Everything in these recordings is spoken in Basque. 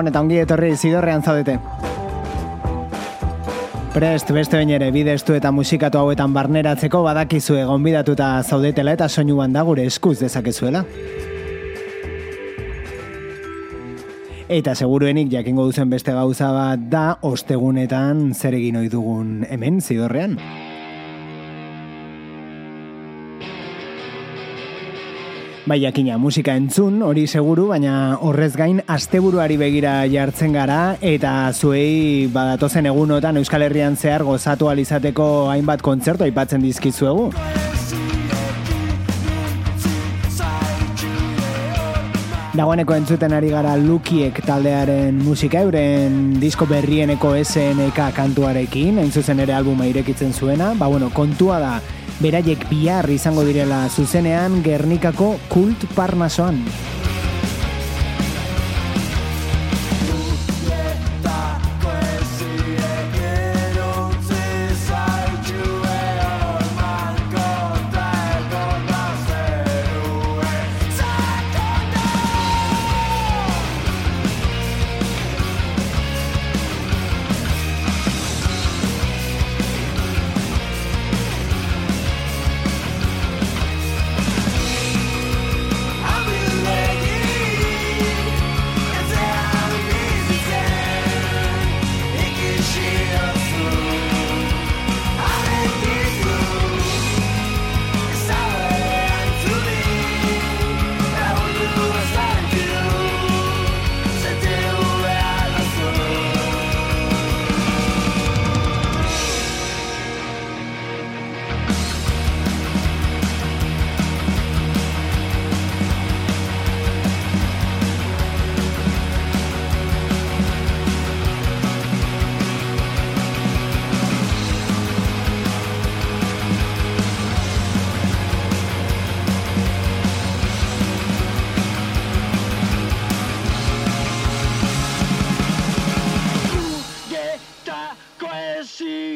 Gabon eta ongi etorri zidorrean zaudete. Prest beste bain ere bidestu eta musikatu hauetan barneratzeko badakizu egon bidatuta zaudetela eta soinuan da gure eskuz dezakezuela. Eta seguruenik jakingo duzen beste gauza bat da ostegunetan zer egin ohi dugun hemen zidorrean. Bai, jakina, musika entzun, hori seguru, baina horrez gain asteburuari begira jartzen gara eta zuei badatozen egunotan Euskal Herrian zehar gozatu alizateko hainbat kontzertu aipatzen dizkizuegu. Dagoeneko entzuten ari gara Lukiek taldearen musika euren disko berrieneko SNK kantuarekin, hain zuzen ere albuma irekitzen zuena, ba bueno, kontua da, beraiek bihar izango direla zuzenean Gernikako kult parnasoan.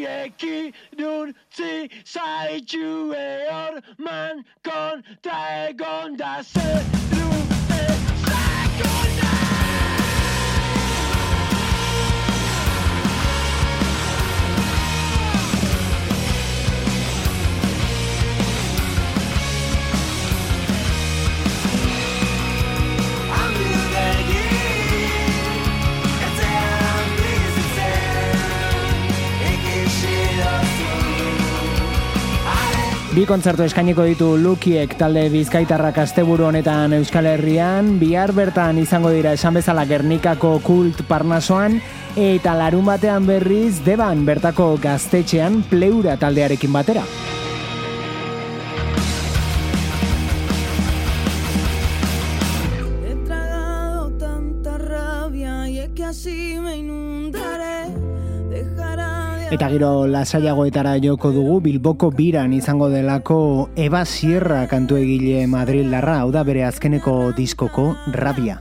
aquí de un sitio man con dragón de acero. Bi kontzertu eskainiko ditu Lukiek talde Bizkaitarrak asteburu honetan Euskal Herrian, bihar bertan izango dira esan bezala Gernikako kult parnasoan eta larun batean berriz deban bertako gaztetxean pleura taldearekin batera. Eta giro lasaiagoetara joko dugu Bilboko biran izango delako Eba Sierra kantu egile Madrid larra, hau da bere azkeneko diskoko rabia.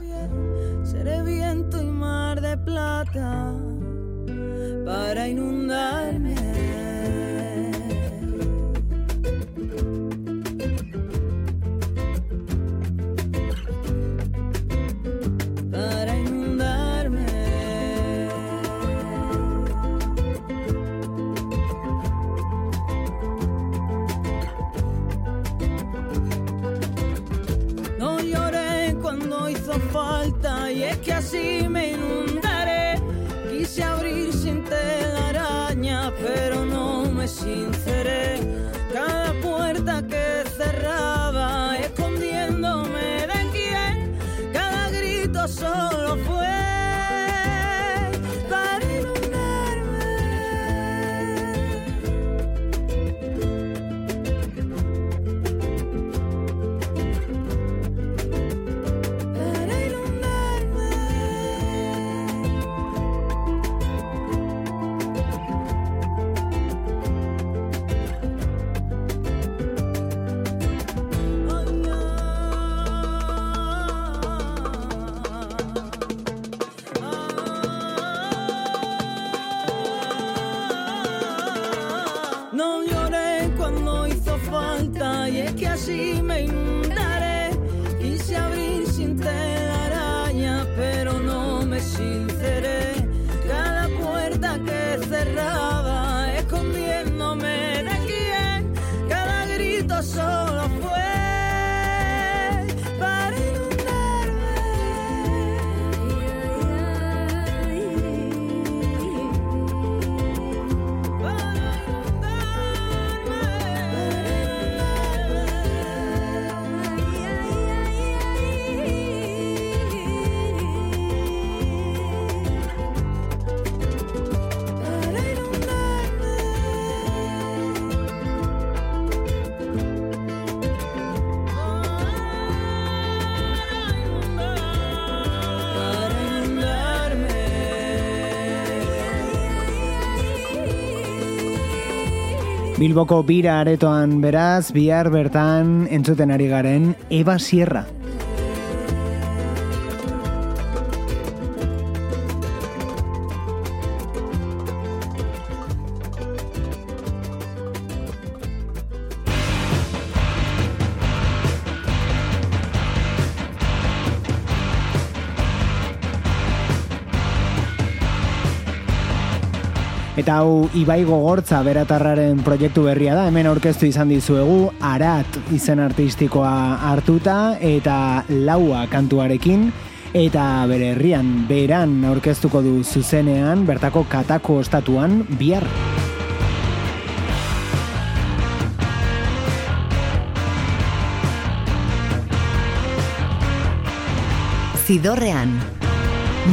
falta y es que así me inundaré. Quise abrir sin telaraña, pero no me sinceré. Cada puerta que cerraba, escondiéndome de quién, cada grito solo fue Bilboko bira aretoan beraz, bihar bertan entzuten ari garen Eba Sierra. Eta hau Ibai Gogortza beratarraren proiektu berria da, hemen aurkeztu izan dizuegu, Arat izen artistikoa hartuta eta laua kantuarekin, eta bere herrian beran aurkeztuko du zuzenean, bertako katako ostatuan, bihar. Zidorrean,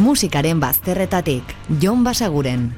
musikaren bazterretatik, Jon Basaguren.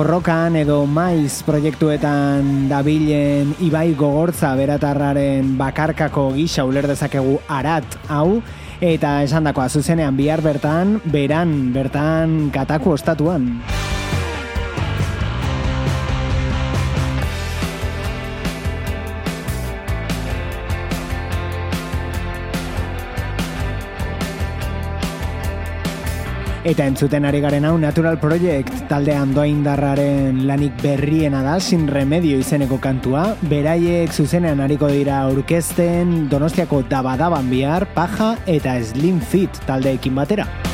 Borrokan edo maiz proiektuetan dabilen ibai gogortza beratarraren bakarkako gisa uler dezakegu arat hau, eta esan dakoa zuzenean bihar bertan, beran bertan kataku ostatuan. Eta entzuten ari garen hau Natural Project talde andoaindarraren lanik berriena da sin remedio izeneko kantua. Beraiek zuzenean ariko dira aurkezten Donostiako dabadaban bihar, paja eta slim fit taldeekin batera.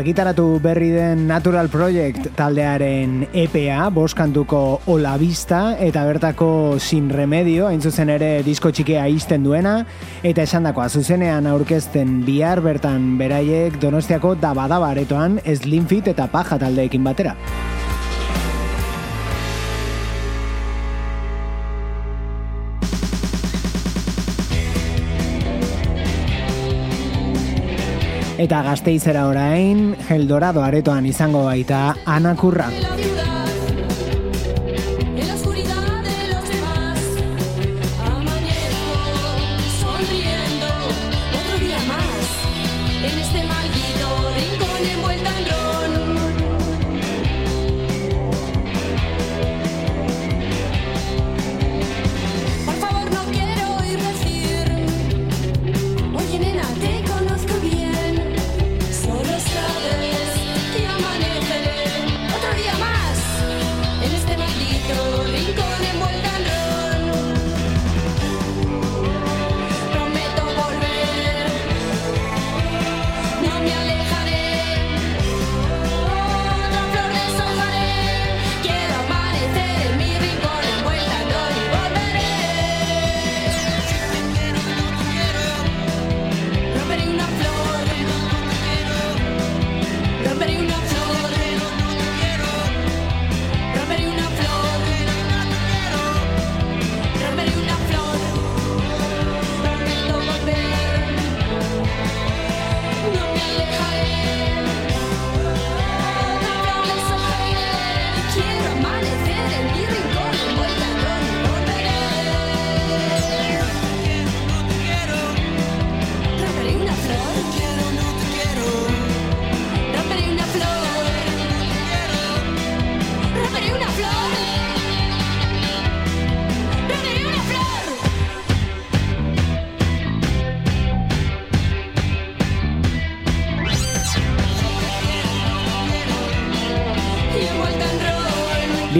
Argitaratu berri den Natural Project taldearen EPA, boskantuko Ola Vista, eta bertako Sin Remedio, hain zuzen ere disko txikea izten duena, eta esan dakoa, zuzenean aurkezten bihar bertan beraiek donostiako dabadabaretoan Slim Fit eta Paja taldeekin batera. Eta gazteizera orain, Eldorado aretoan izango baita Anakurra.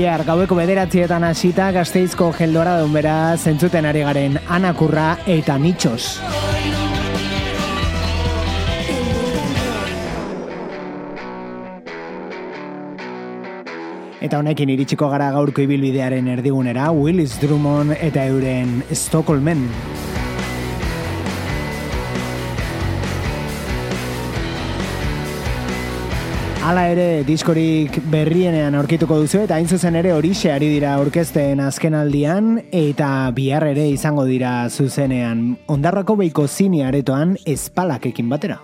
Bihar gaueko bederatzietan hasita gazteizko geldora bera zentzuten ari garen anakurra eta nitxos. Eta honekin iritsiko gara gaurko ibilbidearen erdigunera Willis Drummond eta euren Stockholmen. Hala ere, diskorik berrienean aurkituko duzu eta hain zuzen ere horixe ari dira orkesten azkenaldian eta bihar ere izango dira zuzenean ondarrako beiko zini aretoan espalakekin batera.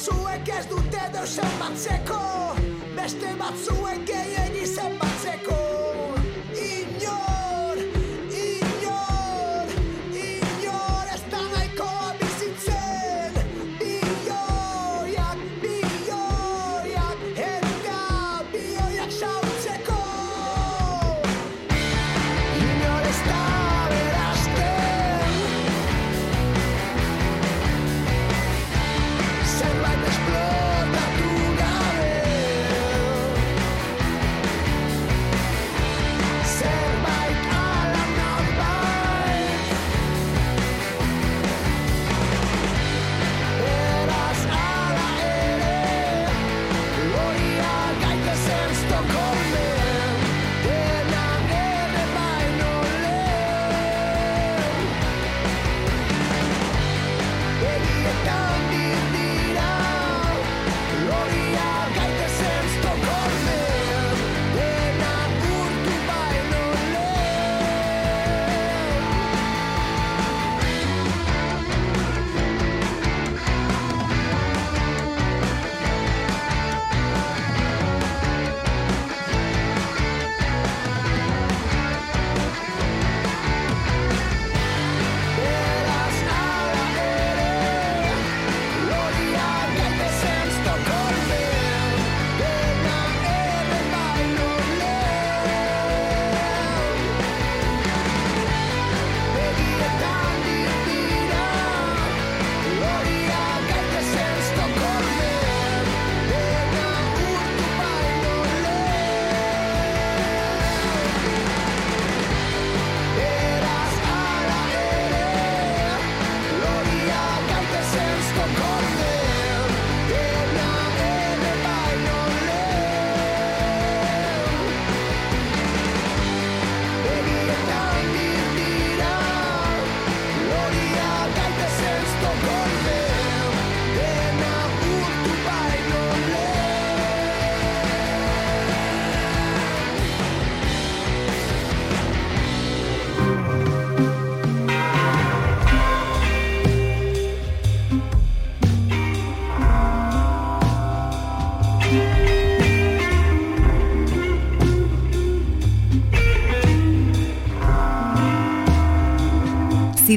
batzuek ez dute deusen batzeko, beste batzuek gehi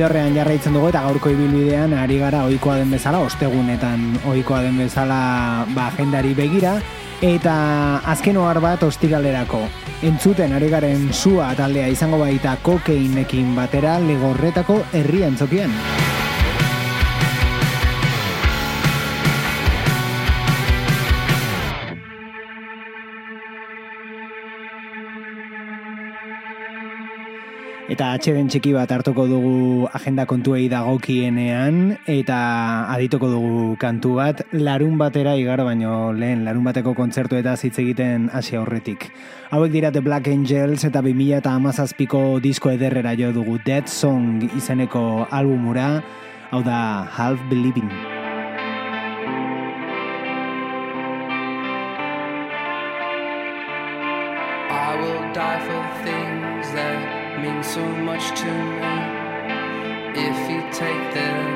Zidorrean jarraitzen dugu eta gaurko ibilbidean ari gara ohikoa den bezala, ostegunetan ohikoa den bezala ba, agendari begira, eta azken ohar bat ostigalerako. Entzuten ari garen sua taldea izango baita kokeinekin batera legorretako herrian zokian. Eta atxeden txiki bat hartuko dugu agenda kontuei dagokienean eta adituko dugu kantu bat larun batera igaro baino lehen larun bateko kontzertu eta hitz egiten hasi aurretik. Hauek dira The Black Angels eta 2000 eta amazazpiko disko ederrera jo dugu Dead Song izeneko albumura, hau da Half Believing. I will die for things that mean so much to me. If you take them,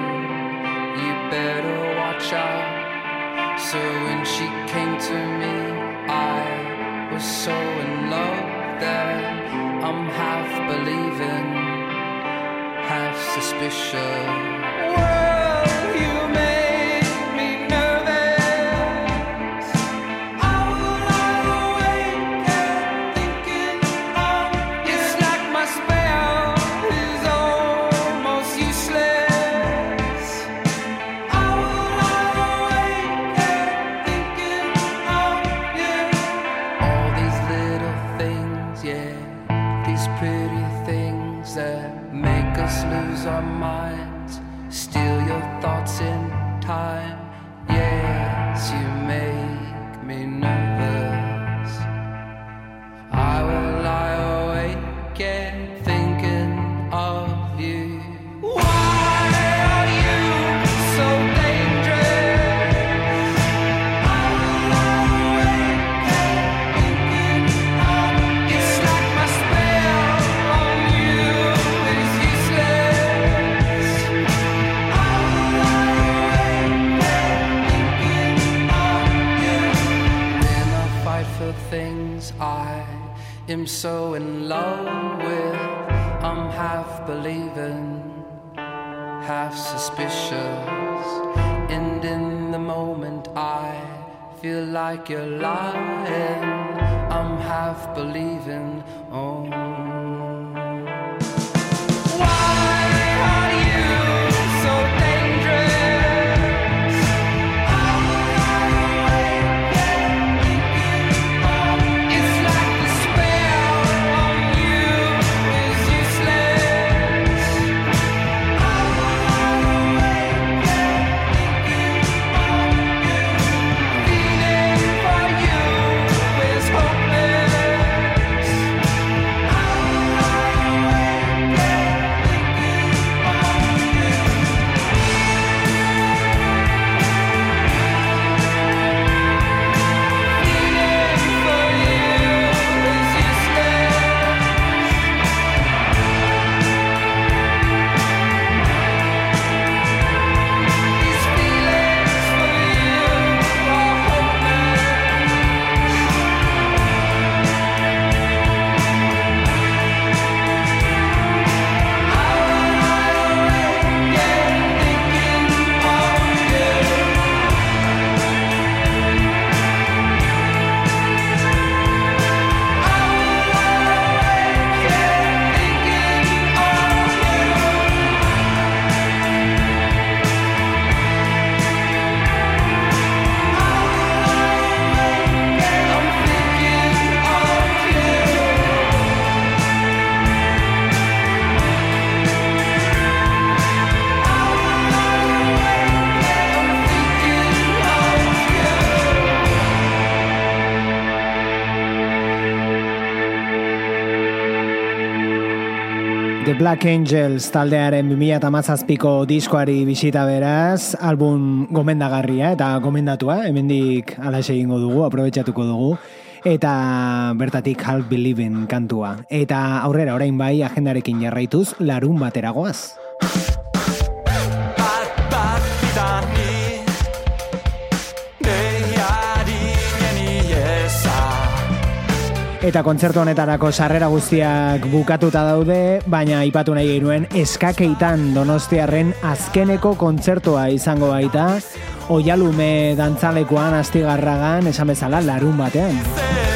you better watch out. So when she came to me, I was so in love that I'm half believing, half suspicious. am so in love with. I'm half believing, half suspicious. And in the moment, I feel like you're lying. I'm half believing, oh. Black Angels taldearen 2008ko diskoari bisita beraz, album gomendagarria eta gomendatua, hemendik alaxe egingo dugu, aprobetsatuko dugu, eta bertatik Half Believing kantua. Eta aurrera orain bai agendarekin jarraituz, larun bateragoaz. Eta kontzertu honetarako sarrera guztiak bukatuta daude, baina aipatu nahi genuen eskakeitan donostiarren azkeneko kontzertua izango baita, oialume dantzalekoan astigarragan esan bezala larun batean.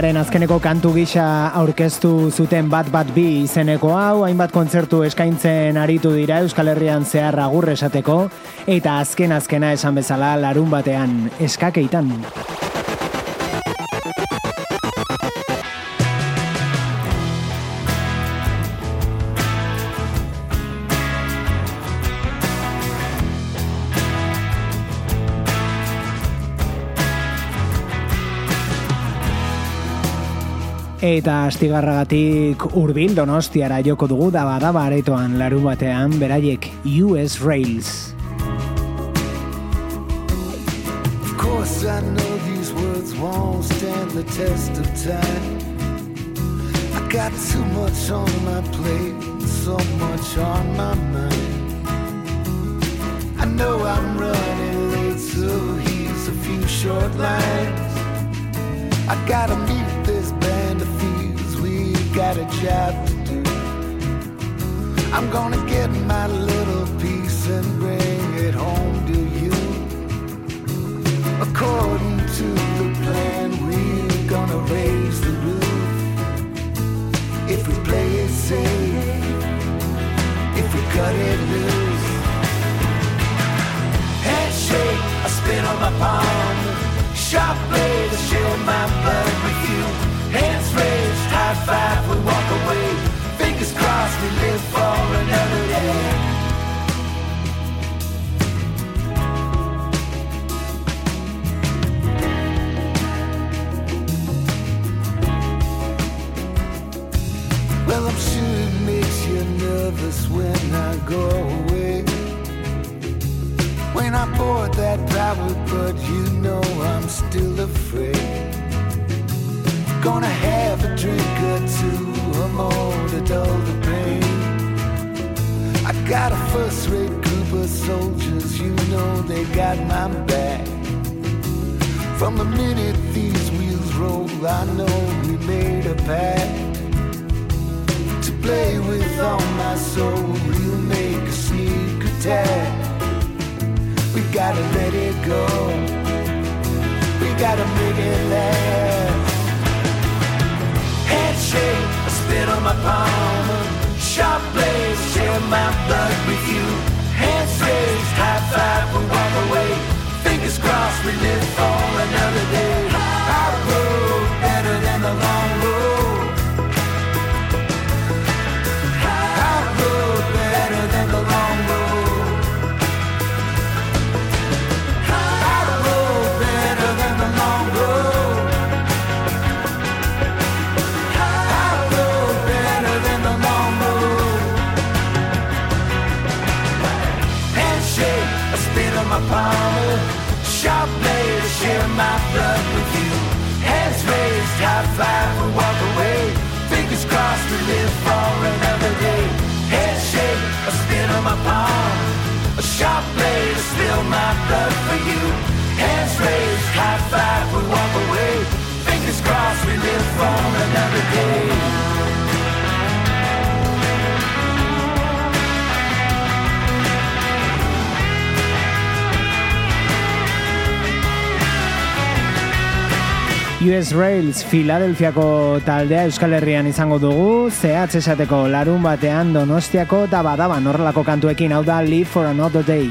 Taldearen azkeneko kantu gisa aurkeztu zuten bat bat bi izeneko hau, hainbat kontzertu eskaintzen aritu dira Euskal Herrian zehar agur esateko, eta azken azkena esan bezala larun batean eskakeitan. Eta astigarragatik urbil donostiara joko dugu da badaba aretoan larun batean beraiek US Rails. Of course I know these words won't stand the test of time. I got too much on my plate, so much on my mind. I know I'm running late, so here's a few short lines. I gotta meet got a job to do. I'm gonna get my little piece and bring it home to you. According to the plan, we're gonna raise the roof. If we play it safe, if we cut it loose. Handshake, I spit on my palm. Sharp blades share my blood with you. Hands raised, high five, we walk away. Fingers crossed, we live for another day. Well, I'm sure it makes you nervous when I go away. When I board that private, but you know I'm still afraid. Gonna have a drink or two or more to dull the pain. I got a first-rate group of soldiers, you know they got my back. From the minute these wheels roll, I know we made a pact to play with all my soul. We'll make a sneak attack. We gotta let it go. We gotta make it last. I spit on my palm. Sharp blades, share my blood with you. Hands raised, high five, we walk away. Fingers crossed, we live for another my blood with you. Hands raised, high five, US Rails Filadelfiako taldea Euskal Herrian izango dugu, zehatz esateko larun batean donostiako da badaban horrelako kantuekin hau da Live for Another Day.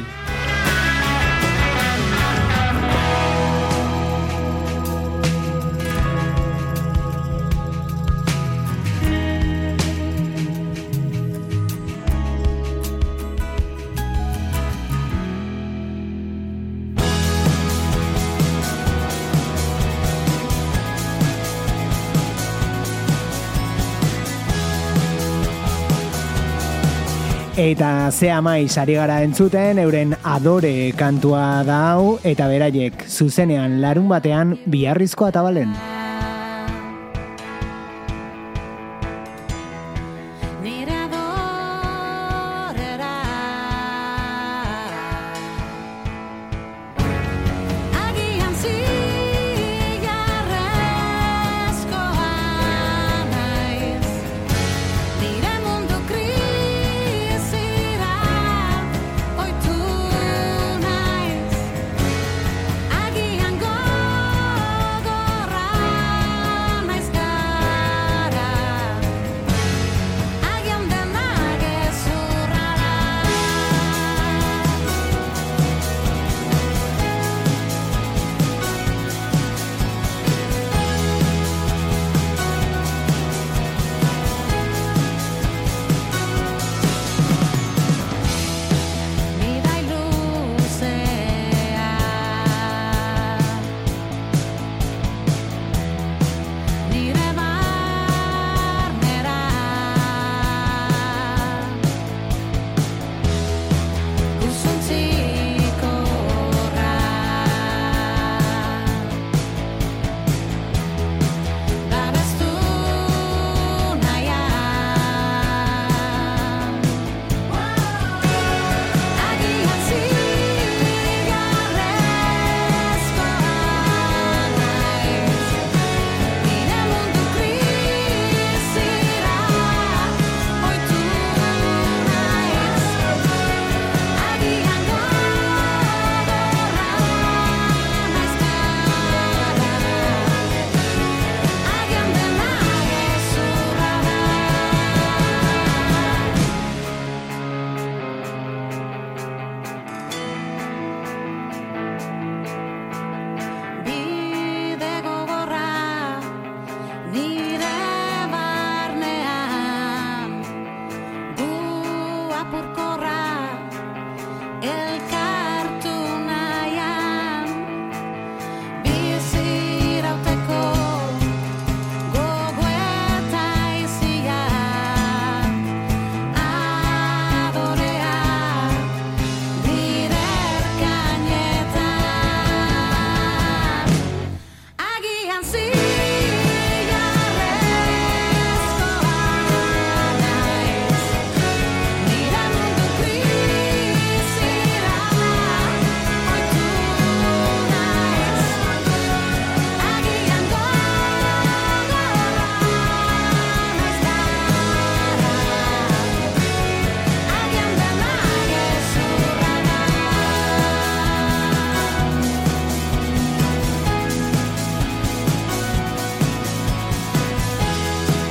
Eta ze amaiz ari gara entzuten, euren adore kantua da hau, eta beraiek zuzenean larun batean biharrizko atabalen.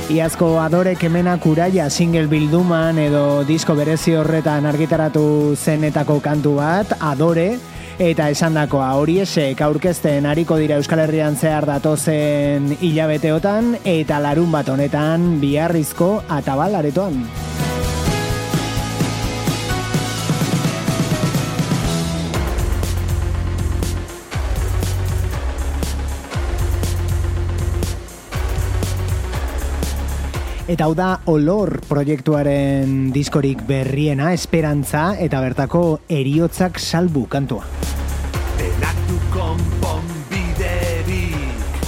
Iazko adore kemenak uraia single bilduman edo disko berezi horretan argitaratu zenetako kantu bat, adore, eta esandakoa hori esek aurkezten hariko dira Euskal Herrian zehar datozen hilabeteotan eta larun bat honetan biharrizko atabal aretoan. Eta hau da Olor proiektuaren diskorik berriena, esperantza eta bertako eriotzak salbu kantua. Denak du konponbiderik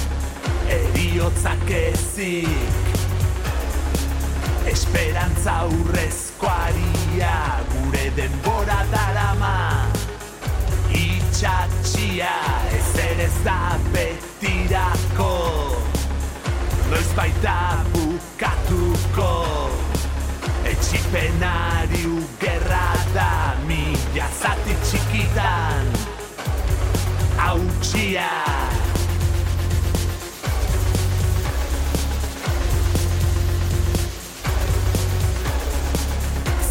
Eriotzak ezik. Esperantza urrezkoaria Gure denbora darama. Itxatxia Ez ere betirako Noiz baita bukatuko. Etxipenari ugerra da Mila zati txikitan. Hautsia.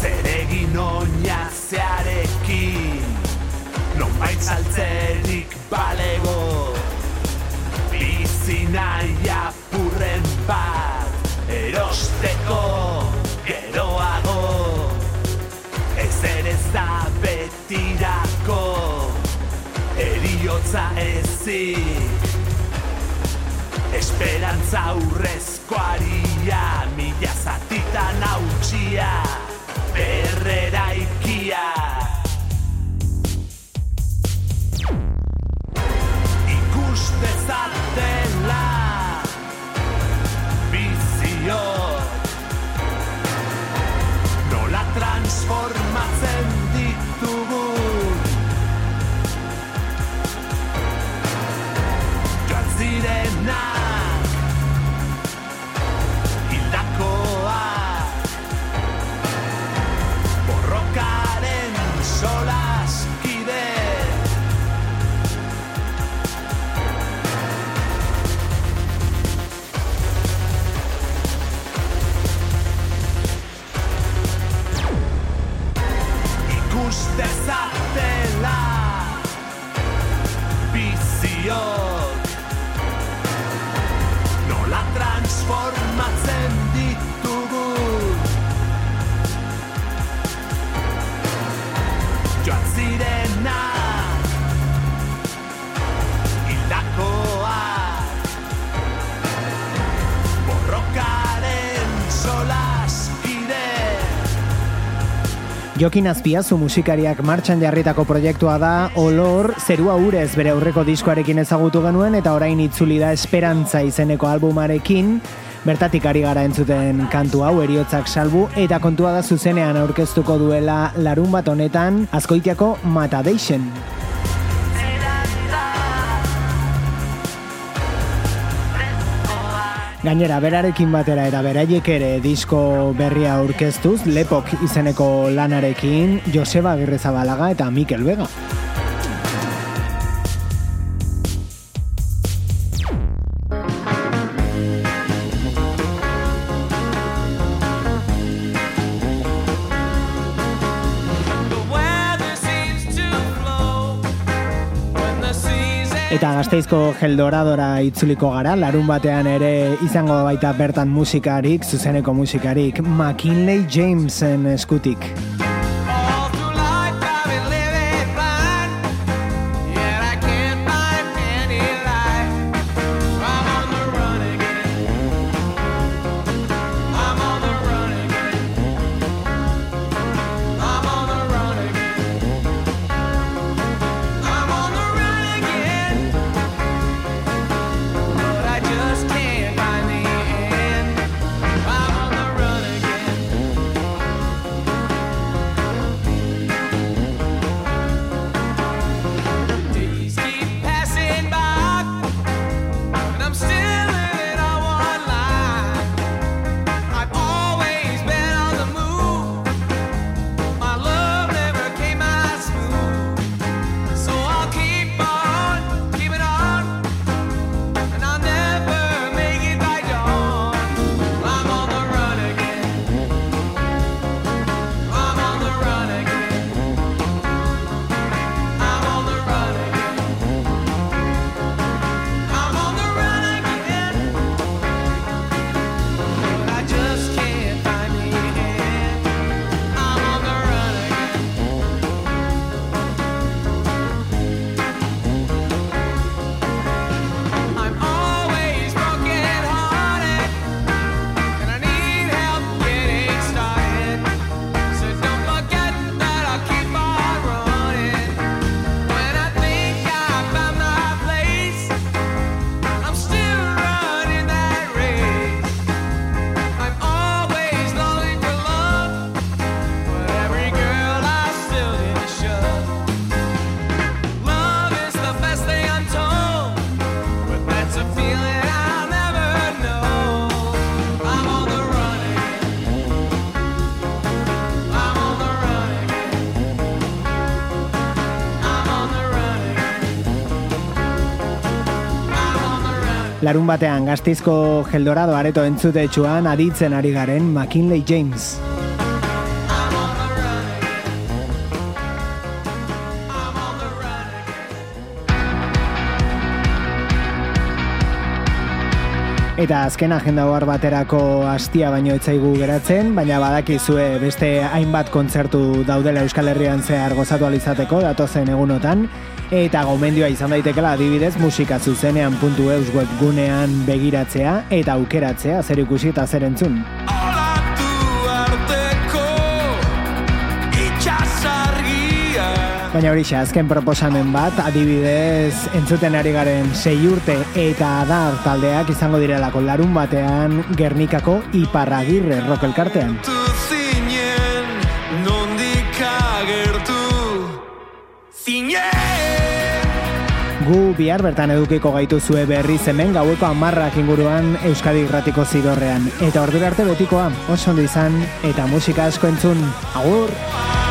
Zeregin oina zearekin? Nonbait saltzerik balego Bizi nahi apurren bat Erosteko geroago. Ez ere ez da betirako Eriotza ezik. Esperantza urrezkoaria Mila zatitan hautsia Berrera Ikus dezatela Jokin Azpiazu musikariak martxan jarritako proiektua da Olor zerua urez bere aurreko diskoarekin ezagutu genuen eta orain itzuli da Esperantza izeneko albumarekin bertatik ari gara entzuten kantu hau eriotzak salbu eta kontua da zuzenean aurkeztuko duela larun bat honetan Azkoitiako Matadeixen. Gainera, berarekin batera eta beraiek ere disko berria aurkeztuz, Lepok izeneko lanarekin Joseba Agirrezabalaga eta Mikel Vega. Eta gazteizko geldoradora itzuliko gara, larun batean ere izango baita bertan musikarik, zuzeneko musikarik, McKinley Jamesen eskutik. Larun batean gaztizko geldorado areto entzutetsuan aditzen ari garen McKinley James. Eta azken agenda ohar baterako hastia baino etzaigu geratzen, baina badakizue beste hainbat kontzertu daudela Euskal Herrian zehar gozatu alizateko datozen egunotan, eta gomendioa izan daitekela adibidez musika zuzenean puntu webgunean begiratzea eta aukeratzea zer ikusi eta zer entzun. Baina hori azken proposamen bat, adibidez, entzuten ari garen sei urte eta adar taldeak izango direlako larun batean Gernikako Iparragirre rock elkartean. Tu zinen nondik agertu Zinen Gu bihar bertan edukiko gaituzue berriz hemen gaueko amarrak inguruan Euskadi Irratiko zidorrean. Eta ordura arte betikoa, oso ondo izan, eta musika asko entzun. Agur!